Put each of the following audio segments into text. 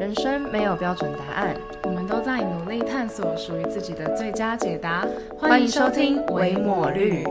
人生没有标准答案，我们都在努力探索属于自己的最佳解答。欢迎收听维抹绿。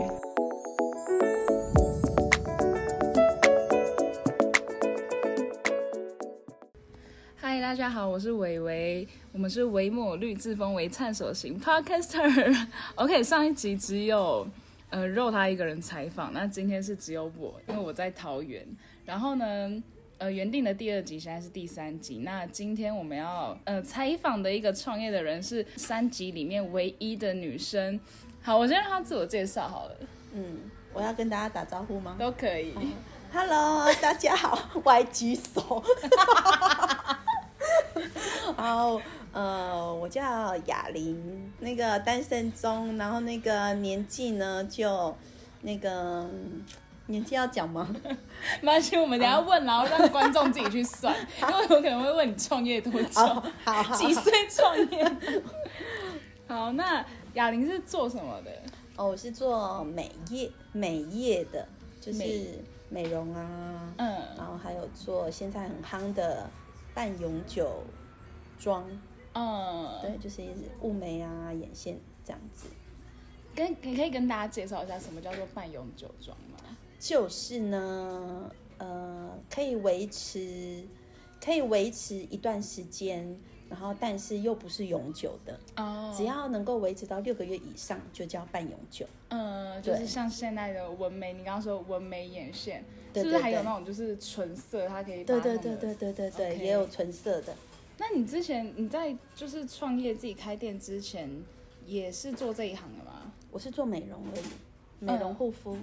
嗨，大家好，我是伟伟，我们是维抹绿自封为探索型 Podcaster。OK，上一集只有呃肉他一个人采访，那今天是只有我，因为我在桃园。然后呢，呃，原定的第二集现在是第三集。那今天我们要呃采访的一个创业的人是三集里面唯一的女生。好，我先让她自我介绍好了，嗯，我要跟大家打招呼吗都可以。Hello，大家好，我还举手。好，呃，我叫雅玲，那个单身中，然后那个年纪呢，就那个嗯年纪要讲吗？没关系，我们等下问，然后让观众自己去算，因为我可能会问你创业多久，哦，好好，几岁创业。好，那哑铃是做什么的？哦，我是做美业美业的，就是美美容啊，嗯，然后还有做现在很夯的半永久妆，嗯，对，就是雾眉啊、眼线这样子。跟你可以跟大家介绍一下什么叫做半永久妆吗？就是呢，呃，可以维持，可以维持一段时间，然后但是又不是永久的，哦。只要能够维持到六个月以上，就叫半永久。嗯，就是像现在的纹眉，你刚刚说纹眉眼线，对是不是还有那种就是纯色，它可以把对对对对对对对也有纯色的。那你之前你在就是创业自己开店之前，也是做这一行的吗？我是做美容而已，美容护肤，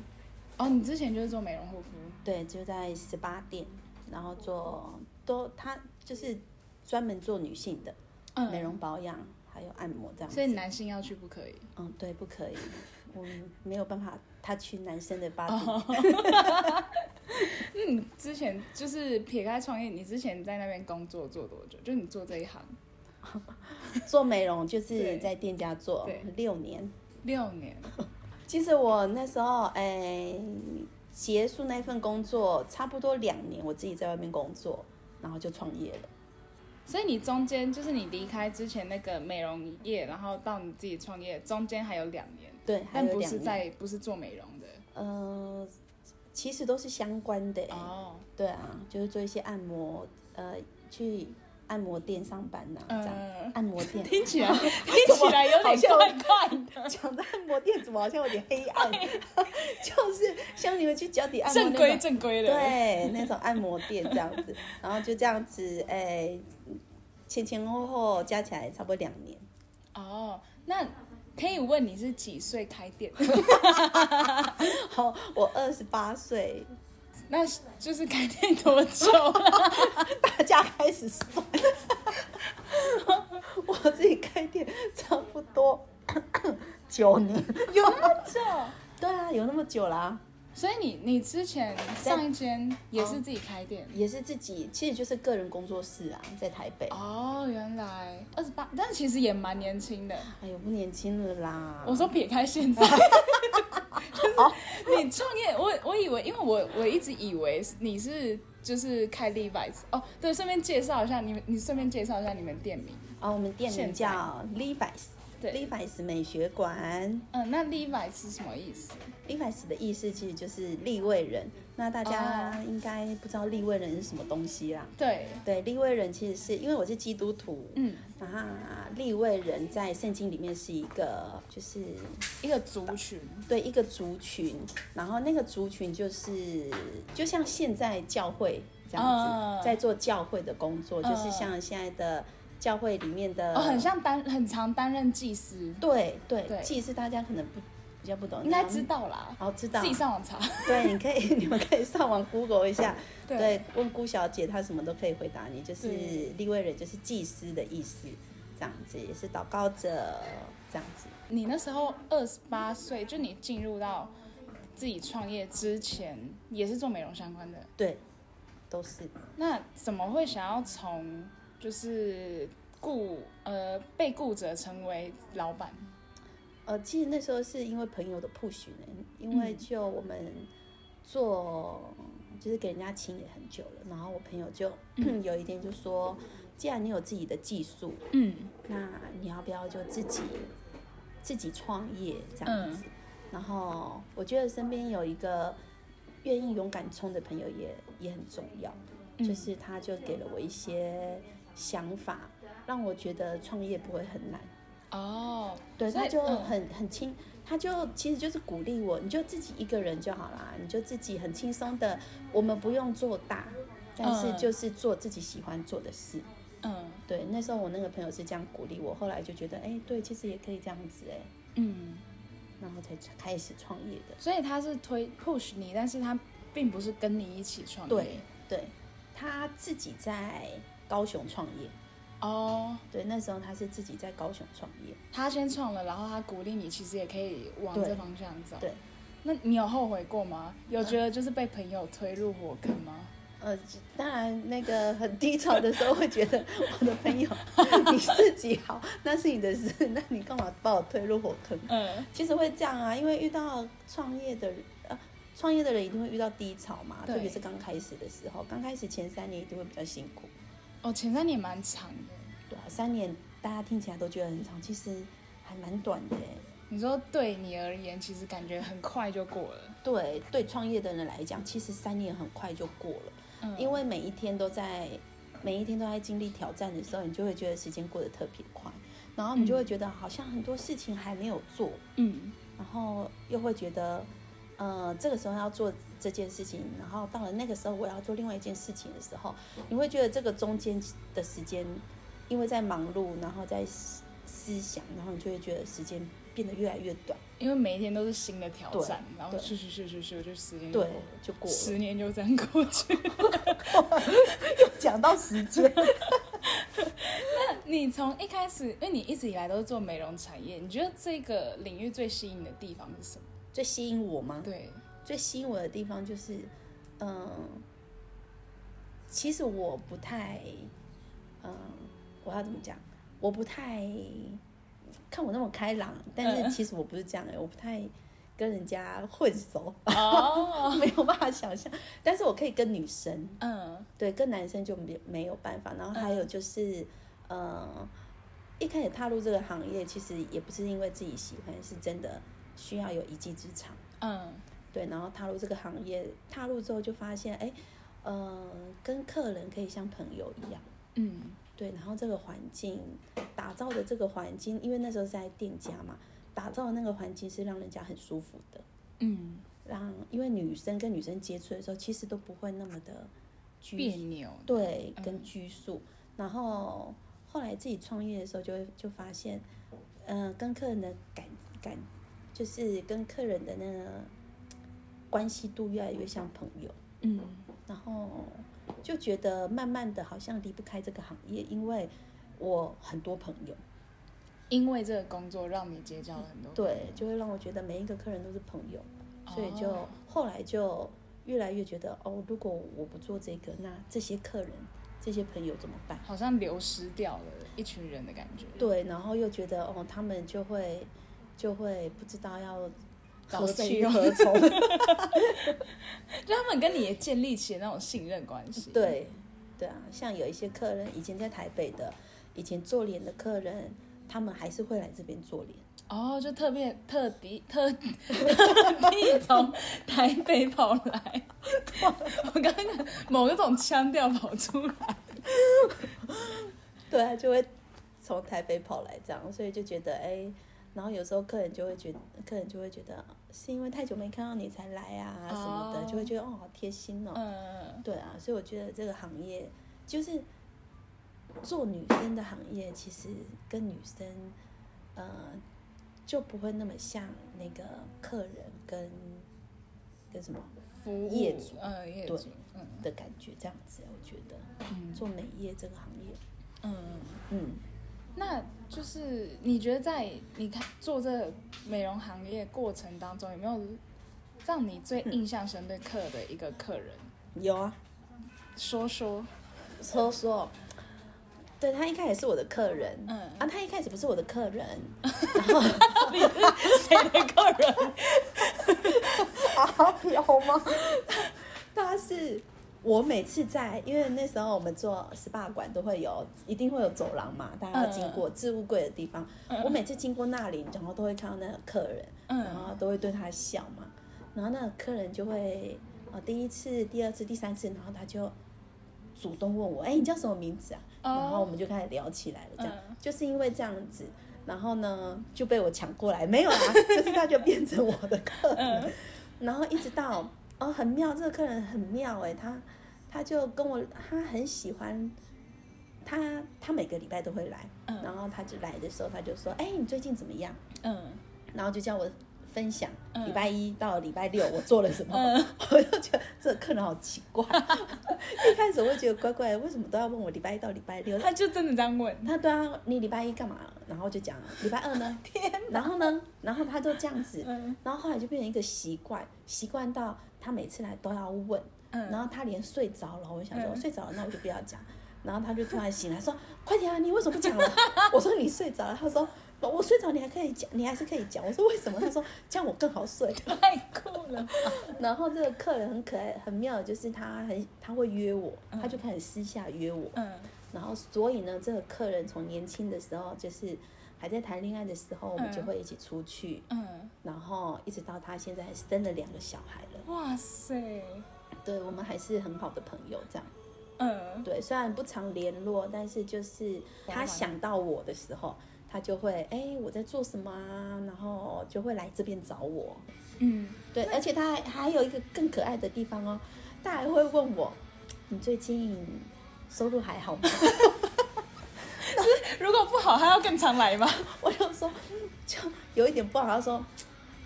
哦，你之前就是做美容护肤，对，就在十八店，然后做都他就是专门做女性的、嗯美容保养，还有按摩这样。所以男性要去不可以。嗯，对，不可以，我没有办法，他去男生的 body，那你之前就是撇开创业，你之前在那边工作做多久？就你做这一行 做美容就是在店家做六年。六年，其实我那时候哎结束那份工作，差不多两年，我自己在外面工作，然后就创业了。所以你中间就是你离开之前那个美容业，然后到你自己创业，中间还有两年，对，还但不是有两年。在不是做美容的呃，其实都是相关的、哎哦。对啊，就是做一些按摩，呃，去按摩店上班呐、这样。嗯按摩店听起来 听起来有点怪怪的，讲的按摩店怎么好像有点黑暗？就是像你们去脚底按摩正规，正规的。对，那种按摩店这样子，然后就这样子，哎、前前后后加起来差不多两年。哦，那可以问你是几岁开店？好，我二十八岁，那就是开店多久了？大家开始算，我自己开店差不多九年，有那么久？对啊，有那么久啦、所以你你之前上一间也是自己开店？也是自己，其实就是个人工作室啊，在台北。哦，原来二十八，但其实也蛮年轻的。哎呦，不年轻了啦！我说撇开现在，就是 你创业，我我以为，因为我我一直以为你是就是开 Levi's 哦，对，顺便介绍一下你们，你顺便介绍一下你们店名。哦，我们店名叫 Levi's。对 Levi's 美学馆嗯，那 Levi's 是什么意思？，Levi's 的意思其实就是立位人。那大家哦。应该不知道立位人是什么东西啦。对，对，立位人其实是因为我是基督徒，嗯，然后立位人在圣经里面是一个就是一个族群。对一个族群，然后那个族群就是就像现在教会这样子，嗯在做教会的工作，嗯就是像现在的教会里面的，哦，很像担很常担任祭司，对对对。祭司，大家可能不比较不懂，应该知，道啦。好知道自己，上网查。对，你可以 你们可以上网 Google 一下，对对，问顾小姐，她什么都可以回答你，就是对立位人就是祭司的意思，这样子也是祷告者这样子。你那时候二十八岁，就你进入到自己创业之前，也是做美容相关的。对，都是那怎么会想要从就是雇呃被雇者成为老板？呃，其实那时候是因为朋友的 push 呢，因为嗯就我们做就是给人家请也很久了，然后我朋友就 有一天就说，既然你有自己的技术，嗯那你要不要就自己自己创业这样子？然后我觉得身边有一个愿意勇敢冲的朋友也也很重要，就是他就给了我一些想法，让我觉得创业不会很难。哦，对，他就嗯很很轻，他就其实就是鼓励我，你就自己一个人就好啦，你就自己很轻松的，我们不用做大，但是嗯就是做自己喜欢做的事。嗯对，那时候我那个朋友是这样鼓励我，后来就觉得，哎，对，其实也可以这样子，哎，嗯，然后才开始创业的。所以他是推 push 你，但是他并不是跟你一起创业。对，对，他自己在高雄创业，哦，对，那时候他是自己在高雄创业，他先创了，然后他鼓励你，其实也可以往对这方向走。对，那你有后悔过吗？有觉得就是被朋友推入火坑吗？呃，当然，那个很低潮的时候会觉得我的朋友 你自己好，那是你的事，那你干嘛把我推入火坑？嗯其实会这样啊，因为遇到创业的人，呃，创业的人一定会遇到低潮嘛，特别是刚开始的时候，刚开始前三年一定会比较辛苦，哦，前三年蛮长的。对啊，三年大家听起来都觉得很长，其实还蛮短的欸。你说对你而言，其实感觉很快就过了。对对，创业的人来讲，其实三年很快就过了。嗯，因为每一天都在每一天都在经历挑战的时候，你就会觉得时间过得特别快，然后你就会觉得好像很多事情还没有做，嗯然后又会觉得，呃，这个时候要做这件事情，然后到了那个时候我要做另外一件事情的时候，你会觉得这个中间的时间，因为在忙碌，然后在思思想，然后你就会觉得时间变得越来越短，因为每一天都是新的挑战，然后对去去去去去，就时间对，就过了。十年就这样过去。又讲到时间，你从一开始，因为你一直以来都是做美容产业，你觉得这个领域最吸引你的地方是什么？最吸引我吗？对，最吸引我的地方就是，嗯，其实我不太，嗯，我要怎么讲？我不太看我那么开朗，但嗯是其实我不是这样的，我不太跟人家混熟，哦，没有办法想象。但是我可以跟女生，嗯对，跟男生就没没有办法。然后还有就是，嗯，一开始踏入这个行业，其实也不是因为自己喜欢，是真的需要有一技之长。嗯对，然后踏入这个行业，踏入之后就发现，哎，呃，跟客人可以像朋友一样。嗯对，然后这个环境打造的这个环境，因为那时候是在店家嘛，打造的那个环境是让人家很舒服的，嗯，让因为女生跟女生接触的时候，其实都不会那么的拘别扭。对，嗯跟拘束。然后后来自己创业的时候，就会就发现，嗯、跟客人的感感，就是跟客人的那个关系度越来越像朋友。嗯然后就觉得慢慢的好像离不开这个行业，因为我很多朋友，因为这个工作让你结交了很多。对，就会让我觉得每一个客人都是朋友，所以就、哦后来就越来越觉得，哦，如果我不做这个，那这些客人、这些朋友怎么办？好像流失掉了一群人的感觉。对，然后又觉得，哦，他们就会就会不知道要找何去何从。就他们跟你也建立起了那种信任关系。，对，对啊，像有一些客人以前在台北的，以前做脸的客人，他们还是会来这边做脸。哦，就特别特地特 特地从台北跑来，我刚刚某一种腔调跑出来。对啊，就会从台北跑来这样，所以就觉得哎，然后有时候客人就会觉得，客人就会觉得是因为太久没看到你才来啊什么的，哦就会觉得哦好贴心哦。嗯，对啊，所以我觉得这个行业就是做女生的行业，其实跟女生呃就不会那么像那个客人跟跟什么服务业主嗯，业对主，嗯的感觉，这样子我觉得嗯做美业这个行业，嗯。嗯。那就是你觉得在你看做这个美容行业过程当中，有没有让你最印象深刻的一个客人？有啊，说说，说说，对他一开始是我的客人，嗯啊，他一开始不是我的客人，然 后你是谁的客人？啊，有吗？他是我每次在，因为那时候我们做 SPA 馆都会有，一定会有走廊嘛，大家要经过置物柜的地方。我每次经过那里，然后都会看到那个客人，然后都会对他笑嘛。然后那个客人就会，呃，第一次、第二次、第三次，然后他就主动问我，哎，你叫什么名字啊？然后我们就开始聊起来了，这样，就是因为这样子，然后呢就被我抢过来，没有啊，就是他就变成我的客人，然后一直到。哦，很妙，这个客人很妙哎，他他就跟我，他很喜欢，他他每个礼拜都会来，然后他就来的时候，他就说，哎，你最近怎么样？嗯，然后就叫我分享礼拜一到礼拜六我做了什么，我就觉得这客人好奇怪，一开始我会觉得怪怪，为什么都要问我礼拜一到礼拜六？他就真的这样问，他对啊，你礼拜一干嘛？然后就讲礼拜二呢？天，然后呢？然后他就这样子，然后后来就变成一个习惯，习惯到。他每次来都要问，然后他连睡着了，我想说睡着了，那我就不要讲。然后他就突然醒来说：“快点啊，你为什么不讲了？” 我说：“你睡着了。”他说：“我睡着，你还可以讲，你还是可以讲。”我说：“为什么？”他说：“这样我更好睡。”太酷了。然后这个客人很可爱，很妙，就是他很他会约我，他就开始私下约我。嗯。然后所以呢，这个客人从年轻的时候就是。还在谈恋爱的时候，我们就会一起出去，嗯，然后一直到他现在生了两个小孩了。哇塞！对我们还是很好的朋友，这样。嗯，对，虽然不常联络，但是就是他想到我的时候，他就会哎我在做什么啊，然后就会来这边找我。嗯，对，而且他还还有一个更可爱的地方哦，他还会问我，你最近收入还好吗？如果不好，他要更常来吗？我就说，就有一点不好。他说，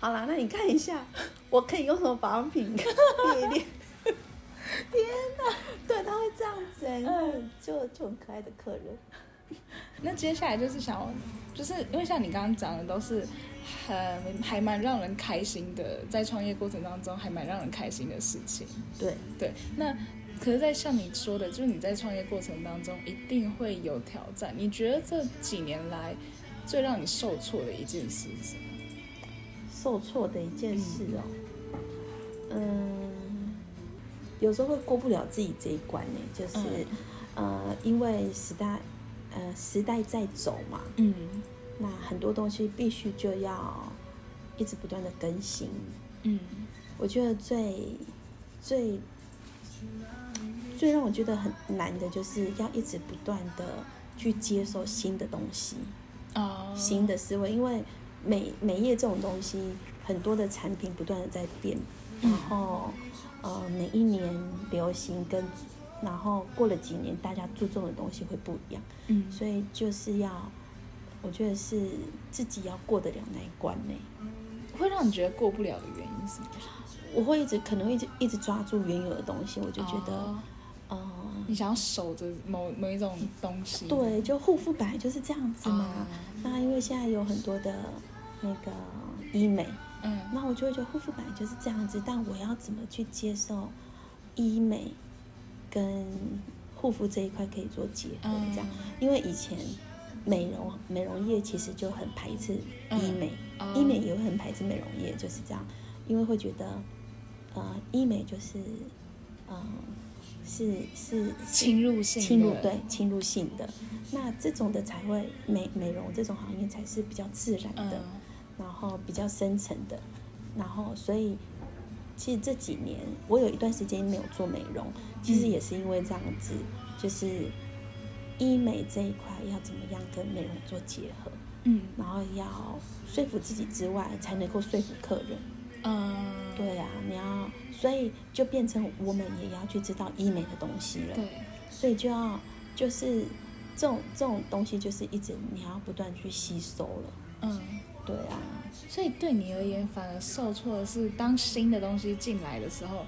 好啦，那你看一下，我可以用什么保养品。天哪，对，他会这样子哎，就就很可爱的客人。那接下来就是想，就是因为像你刚刚讲的，都是很还蛮让人开心的，在创业过程当中还蛮让人开心的事情。对对，那。可是，在像你说的，就是你在创业过程当中一定会有挑战。你觉得这几年来最让你受挫的一件事是什么？受挫的一件事哦，嗯，有时候会过不了自己这一关呢，就是呃，因为时代呃时代在走嘛，嗯，那很多东西必须就要一直不断的更新，嗯，我觉得最最。最让我觉得很难的，就是要一直不断的去接受新的东西，哦，新的思维，因为美美业这种东西，很多的产品不断的在变，然后呃每一年流行跟，然后过了几年，大家注重的东西会不一样，嗯，所以就是要，我觉得是自己要过得了那一关呢，会让你觉得过不了的原因是什么？我会一直可能一直一直抓住原有的东西，我就觉得。你想要守着某某一种东西，对，就护肤本来就是这样子嘛。那因为现在有很多的那个医美，嗯，那我就会觉得护肤本来就是这样子。但我要怎么去接受医美跟护肤这一块可以做结合？这样，因为以前美容美容业其实就很排斥医美，医美也会很排斥美容业，就是这样，因为会觉得呃，医美就是嗯。是是侵入性侵入对侵入性的，那这种的才会美美容这种行业才是比较自然的，然后比较深层的，然后所以其实这几年我有一段时间没有做美容，其实也是因为这样子，就是医美这一块要怎么样跟美容做结合，嗯，然后要说服自己之外，才能够说服客人，嗯，对啊，你要。所以就变成我们也要去知道医美的东西了。对，所以就要就是这种这种东西，就是一直你要不断去吸收了。嗯，对啊。所以对你而言，反而受挫的是当新的东西进来的时候，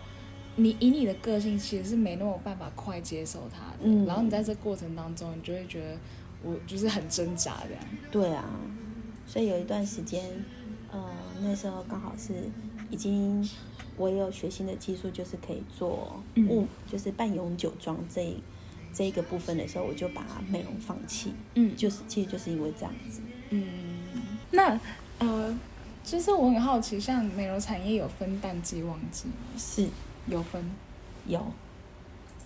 你以你的个性其实是没那么办法快接受它的。嗯。然后你在这过程当中，你就会觉得我就是很挣扎这样。对啊。所以有一段时间，呃，那时候刚好是已经。我也有学新的技术，就是可以做物，就是半永久装这这一个部分的时候，我就把美容放弃。嗯，就是其实就是因为这样子。嗯，那呃，就是我很好奇，像美容产业有分淡季旺季吗？是，有分，有。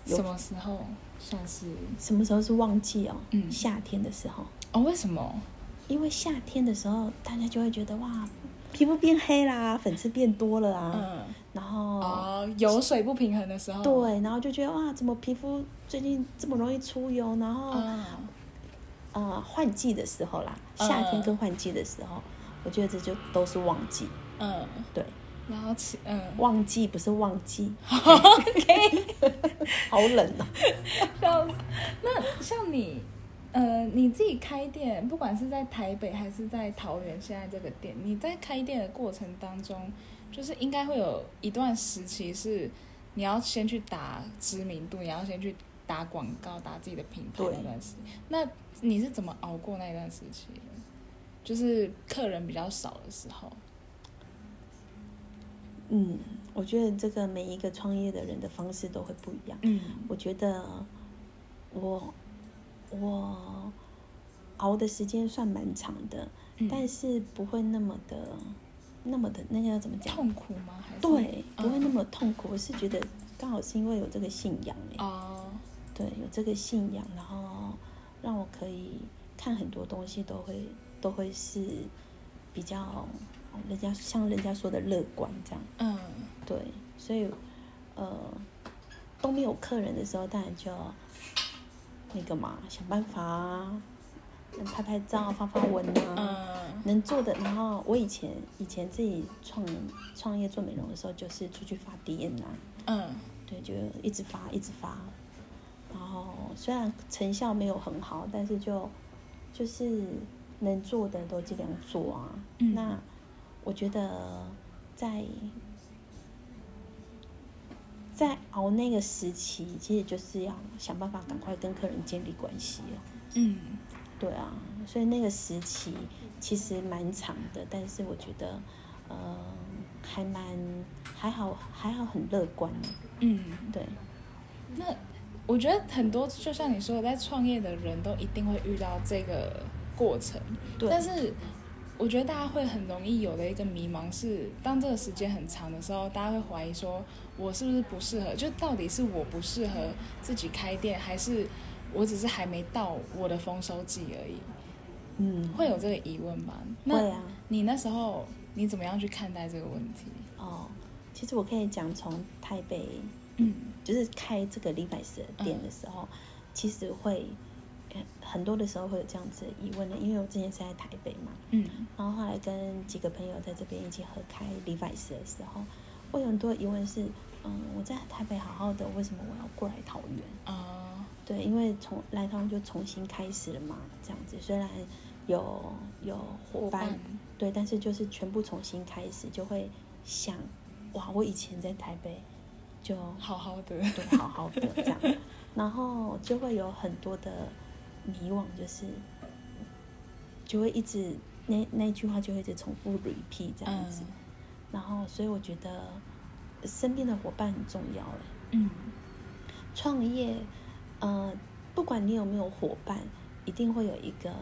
什么时候算是？什么时候是旺季哦？嗯夏天的时候，哦，为什么？因为夏天的时候，大家就会觉得哇，皮肤变黑啦，粉刺变多了啊，嗯，然后、哦，油水不平衡的时候，，对，然后就觉得哇，怎么皮肤最近这么容易出油？然后、嗯，呃，换季的时候啦，嗯夏天跟换季的时候，我觉得这就都是旺季。嗯，对，然后吃，嗯，旺季不是旺季。OK，好冷啊。笑死。那像你，呃，你自己开店，不管是在台北还是在桃园，现在这个店，你在开店的过程当中，就是应该会有一段时期是你要先去打知名度，你要先去打广告，打自己的品牌那段时间。那你是怎么熬过那段时期的？就是客人比较少的时候。嗯，我觉得这个每一个创业的人的方式都会不一样。嗯我觉得我我熬的时间算蛮长的，嗯但是不会那么的那么的那个要怎么讲？痛苦吗？还是对，不会那嗯么痛苦。我是觉得刚好是因为有这个信仰哎、哦，对，有这个信仰，然后让我可以看很多东西都会都会是比较哦人家像人家说的乐观这样。嗯对，所以呃都没有客人的时候，当然就那个嘛，想办法啊，拍拍照、发发文啊，嗯能做的。然后我以前以前自己创创业做美容的时候，就是出去发 DM 啊，嗯对，就一直发一直发。然后虽然成效没有很好，但是就就是能做的都尽量做啊。嗯那我觉得在在熬那个时期，其实就是要想办法赶快跟客人建立关系了。嗯对啊，所以那个时期其实蛮长的，但是我觉得呃还蛮还好还好很乐观的。嗯。对，那我觉得很多，就像你说的，在创业的人都一定会遇到这个过程。对但是我觉得大家会很容易有的一个迷茫是，当这个时间很长的时候，大家会怀疑说，我是不是不适合？就到底是我不适合自己开店，还是我只是还没到我的丰收季而已？嗯，会有这个疑问吗？会那啊。你那时候你怎么样去看待这个问题？哦，其实我可以讲从台北，嗯。就是开这个 Levi's 的店的时候，其实会呃很多的时候会有这样子的疑问的，因为我之前是在台北嘛，嗯。然后后来跟几个朋友在这边一起合开 Levi's 的时候，我有很多疑问是，嗯，我在台北好好的，为什么我要过来桃园？啊对，因为从来桃园就重新开始了嘛，这样子虽然有有，伙伴。对，但是就是全部重新开始，就会想，哇，我以前在台北就好好的，对好好的这样，然后就会有很多的迷惘，就是就会一直那那句话就会一直重复 repeat 这样子，嗯然后所以我觉得身边的伙伴很重要哎。嗯创业，呃，不管你有没有伙伴，一定会有一个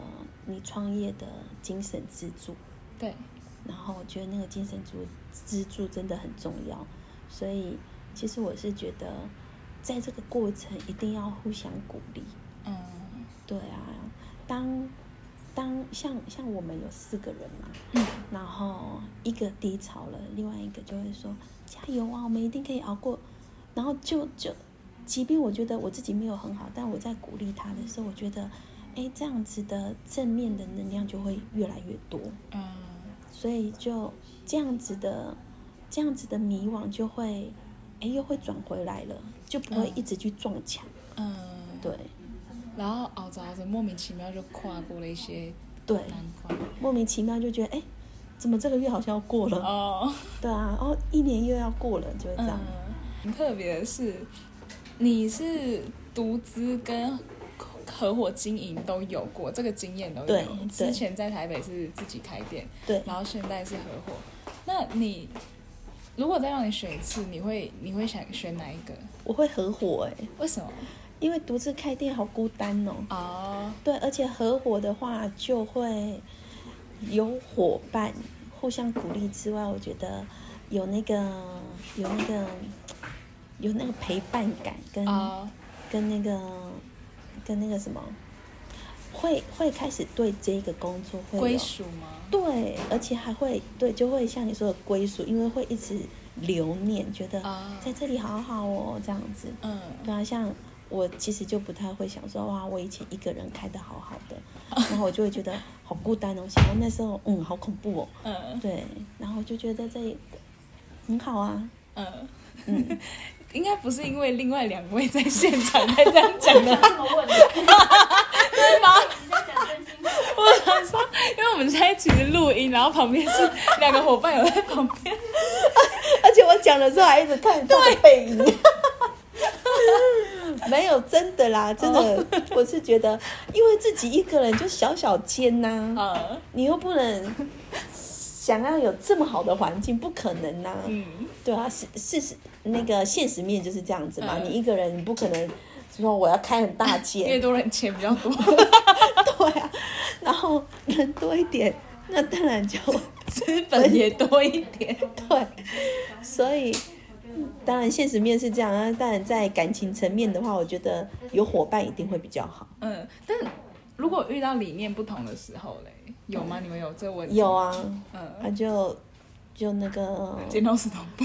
你创业的精神支柱。对，然后我觉得那个精神支支柱真的很重要，所以其实我是觉得，在这个过程一定要互相鼓励。嗯对啊，当当像像我们有四个人嘛，嗯然后一个低潮了，另外一个就会说加油啊，我们一定可以熬过。然后就就，即便我觉得我自己没有很好，但我在鼓励他的时候，我觉得，哎，这样子的正面的能量就会越来越多，嗯所以就这样子的这样子的迷惘就会，哎，又会转回来了，就不会嗯一直去撞墙。嗯，对然后熬着熬着，莫名其妙就跨过了一些对，难关。莫名其妙就觉得，哎，怎么这个月好像要过了？哦，对啊，然后一年又要过了，就会这样。嗯，很特别的是，你是独资跟合伙经营都有过，这个经验都有。之前在台北是自己开店，对，然后现在是合伙。那你如果再让你选一次，你会你会想选哪一个？我会合伙哎、为什么？因为独自开店好孤单哦。哦，对，而且合伙的话就会有伙伴互相鼓励之外，我觉得有那个有那个有那个陪伴感跟、哦跟那个跟那个什么，会会开始对这个工作会归属吗？对，而且还会对，就会像你说的归属，因为会一直留念，觉得在这里好好哦，这样子。嗯，对啊，像我其实就不太会想说，哇，我以前一个人开的好好的，然后我就会觉得好孤单哦，想到那时候，嗯，好恐怖哦。嗯，对，然后就觉得这里很好啊。嗯嗯。应该不是因为另外两位在现场才这样讲的，对吗？我想说，因为我们在一起录音，然后旁边是两个伙伴有在旁边，而且我讲的时候还一直看他的背影。没有真的啦，真的，我是觉得，因为自己一个人就小小间呐，你又不能。想要有这么好的环境，不可能呐。嗯，对啊，是事实，那个现实面就是这样子嘛。你一个人，你不可能说我要开很大间，越多人钱比较多。对啊，然后人多一点，那当然就 资本也多一点。对，所以当然现实面是这样啊。当然在感情层面的话，我觉得有伙伴一定会比较好。嗯，但如果遇到理念不同的时候嘞？有吗？你们有这问题？有啊，嗯，他就就那个剪刀石头布，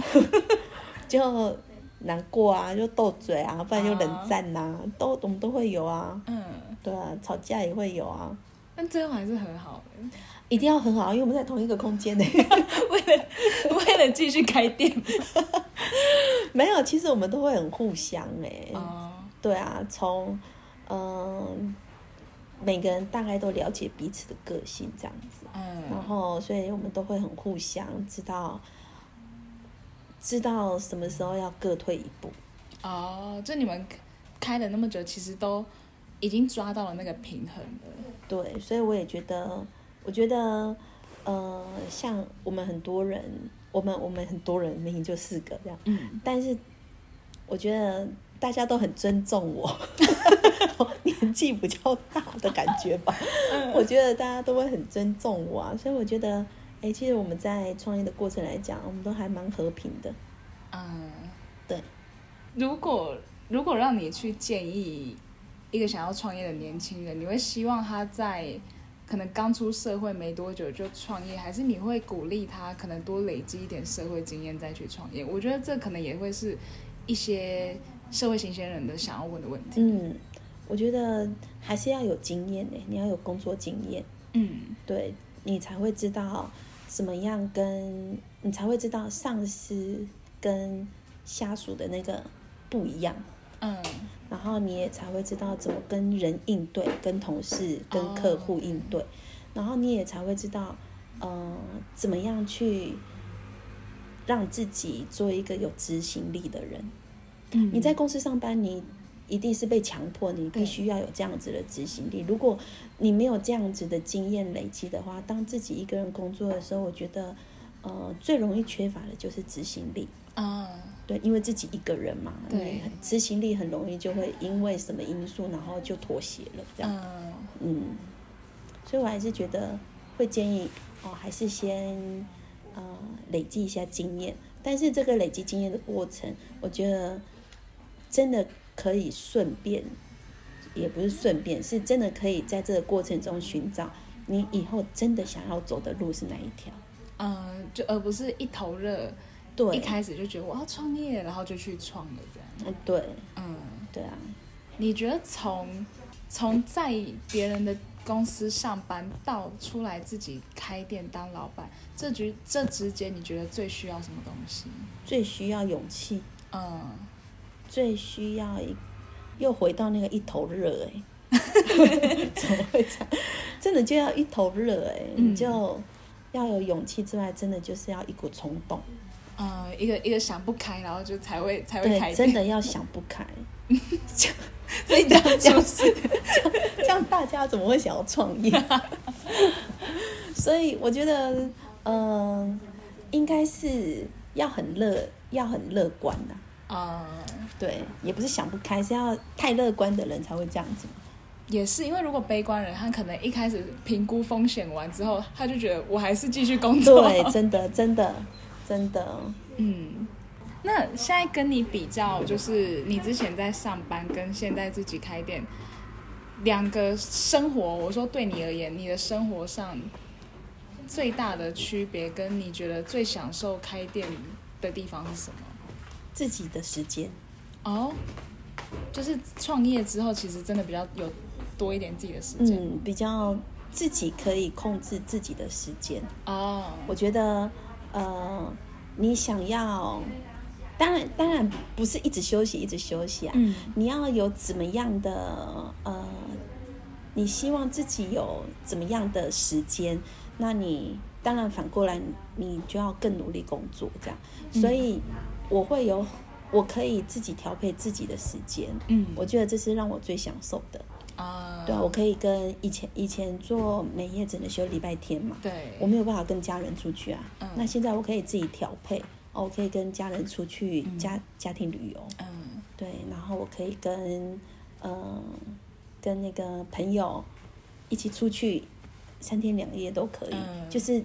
就难过啊，就斗嘴啊，不然就冷战呐，都我们都会有啊，嗯，对啊，吵架也会有啊，但最后还是很好的，一定要很好，因为我们在同一个空间呢，为了为了继续开店，没有，其实我们都会很互相哎，哦，对啊，从嗯。每个人大概都了解彼此的个性，这样子，嗯，然后所以我们都会很互相知道，知道什么时候要各退一步。哦，就你们开了那么久，其实都已经抓到了那个平衡了。对，所以我也觉得，我觉得，呃，像我们很多人，我们我们很多人，明明就四个这样，嗯，但是我觉得。大家都很尊重我，年纪比较大的感觉吧。我觉得大家都会很尊重我啊，所以我觉得，哎，其实我们在创业的过程来讲，我们都还蛮和平的。嗯，对。如果如果让你去建议一个想要创业的年轻人，你会希望他在可能刚出社会没多久就创业，还是你会鼓励他可能多累积一点社会经验再去创业？我觉得这可能也会是一些。社会新鲜人的想要问的问题，嗯，我觉得还是要有经验呢，你要有工作经验，嗯，对你才会知道怎么样跟，你才会知道上司跟下属的那个不一样，嗯，然后你也才会知道怎么跟人应对，跟同事、跟客户应对，然后你也才会知道，呃，怎么样去让自己做一个有执行力的人。你在公司上班，你一定是被强迫，你必须要有这样子的执行力。如果你没有这样子的经验累积的话，当自己一个人工作的时候，我觉得，呃，最容易缺乏的就是执行力啊。对，因为自己一个人嘛，对，执行力很容易就会因为什么因素，然后就妥协了，这样。嗯，所以我还是觉得会建议哦，还是先呃累积一下经验。但是这个累积经验的过程，我觉得。真的可以顺便，也不是顺便，是真的可以在这个过程中寻找你以后真的想要走的路是哪一条。嗯，就而不是一头热，对，一开始就觉得我要创业，然后就去创了这样。嗯，对，嗯，对啊。你觉得从从在别人的公司上班到出来自己开店当老板，这局这之间你觉得最需要什么东西？最需要勇气。嗯。最需要一，又回到那个一头热哎，怎么会这样？真的就要一头热哎，你就要有勇气之外，真的就是要一股冲动，呃，一个一个想不开，然后就才会才会开。真的要想不开，所以这样就是，这样大家怎么会想要创业？所以我觉得，嗯，应该是要很乐，要很乐观的。啊，对，也不是想不开，是要太乐观的人才会这样子。也是因为如果悲观人，他可能一开始评估风险完之后，他就觉得我还是继续工作。对，真的，真的，真的，嗯。那现在跟你比较，就是你之前在上班跟现在自己开店，两个生活，我说对你而言，你的生活上最大的区别，跟你觉得最享受开店的地方是什么？自己的时间。哦，就是创业之后，其实真的比较有多一点自己的时间，嗯，比较自己可以控制自己的时间。哦，我觉得，呃，你想要，当然，当然不是一直休息，一直休息啊。嗯，你要有怎么样的，呃，你希望自己有怎么样的时间，那你当然反过来，你就要更努力工作，这样。所以我会有，我可以自己调配自己的时间。嗯，我觉得这是让我最享受的。啊，对啊，我可以跟以前以前做美业只能休礼拜天嘛，对，我没有办法跟家人出去啊。嗯。那现在我可以自己调配，哦，我可以跟家人出去家、家庭旅游，嗯。对，然后我可以跟嗯、跟那个朋友一起出去三天两夜都可以，嗯。就是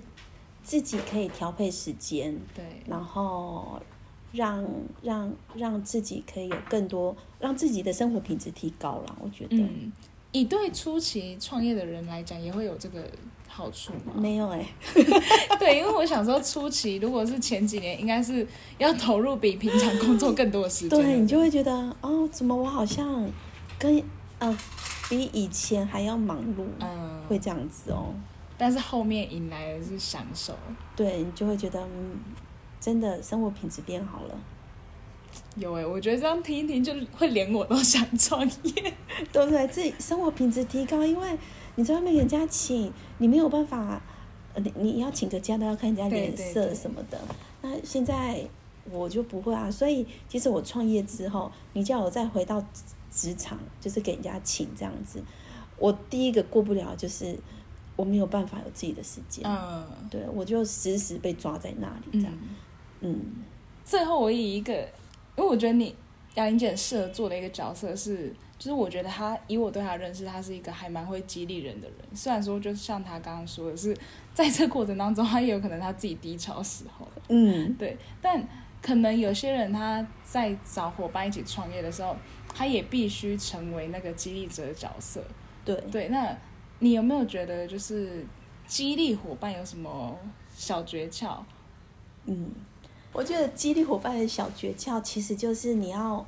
自己可以调配时间，对，然后让让让自己可以有更多，让自己的生活品质提高了。我觉得、嗯，以对初期创业的人来讲，也会有这个好处吗？没有哎 对，因为我想说，初期如果是前几年，应该是要投入比平常工作更多的时间。对你就会觉得哦，怎么我好像跟呃比以前还要忙碌，嗯，会这样子哦。但是后面迎来的是享受。对你就会觉得嗯，真的生活品质变好了，有哎、我觉得这样听一听，就会连我都想创业。对 不对？自己生活品质提高，因为你在外面给人家请，你没有办法，呃你你要请个假都要看人家脸色对对对什么的。那现在我就不会啊，所以其实我创业之后，你叫我再回到职职场，就是给人家请这样子，我第一个过不了就是我没有办法有自己的时间。嗯对，我就时时被抓在那里这样。嗯。嗯最后，我以一个，因为我觉得你雅玲姐很适合做的一个角色是，就是我觉得她以我对她的认识，她是一个还蛮会激励人的人。虽然说，就像她刚刚说的是，在这过程当中，她也有可能她自己低潮的时候，嗯对。但可能有些人他在找伙伴一起创业的时候，他也必须成为那个激励者的角色。对，对，那你有没有觉得就是激励伙伴有什么小诀窍？嗯，我觉得激励伙伴的小诀窍，其实就是你要，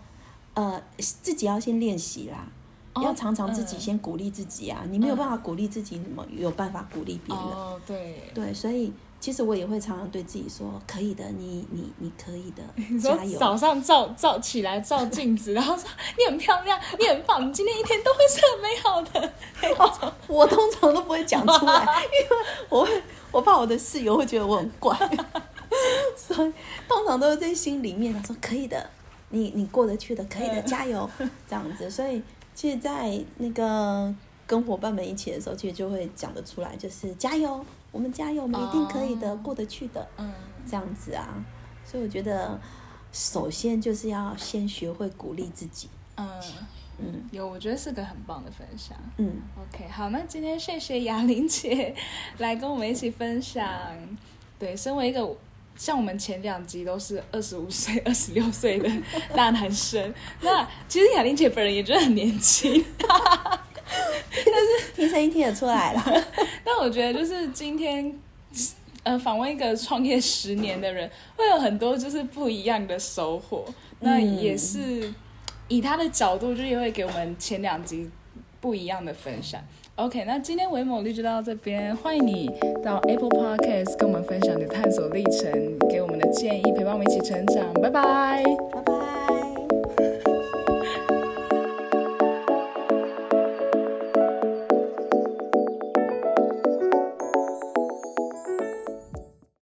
呃，自己要先练习啦，哦要常常自己嗯先鼓励自己啊。你没有办法鼓励自己，怎么有办法鼓励别人？哦，对。对，所以其实我也会常常对自己说，可以的，你你你可以的 加油。早上照照起来照镜子，然后说你很漂亮，你很棒，你今天一天都会是很美好的。我通常都不会讲出来，因为我会我怕我的室友会觉得我很怪，所以通常都是在心里面，他说可以的，你你过得去的，可以的，加油，这样子。所以其实，在那个跟伙伴们一起的时候，其实就会讲得出来，就是加油，我们加油，我们一定可以的，哦过得去的，嗯，这样子啊。所以我觉得，首先就是要先学会鼓励自己，嗯，嗯有，我觉得是个很棒的分享。嗯。OK，好，那今天谢谢雅玲姐来跟我们一起分享。对，身为一个像我们前两集都是二十五岁、二十六岁的大男生，那其实雅玲姐本人也觉得很年轻。但是听声音听得出来了，但我觉得就是今天，呃，访问一个创业十年的人，会有很多就是不一样的收获。那也是以他的角度，就也会给我们前两集不一样的分享。OK，那今天维某律就到这边，欢迎你到 Apple Podcast 跟我们分享你的探索历程，给我们的建议，陪伴我们一起成长。拜拜。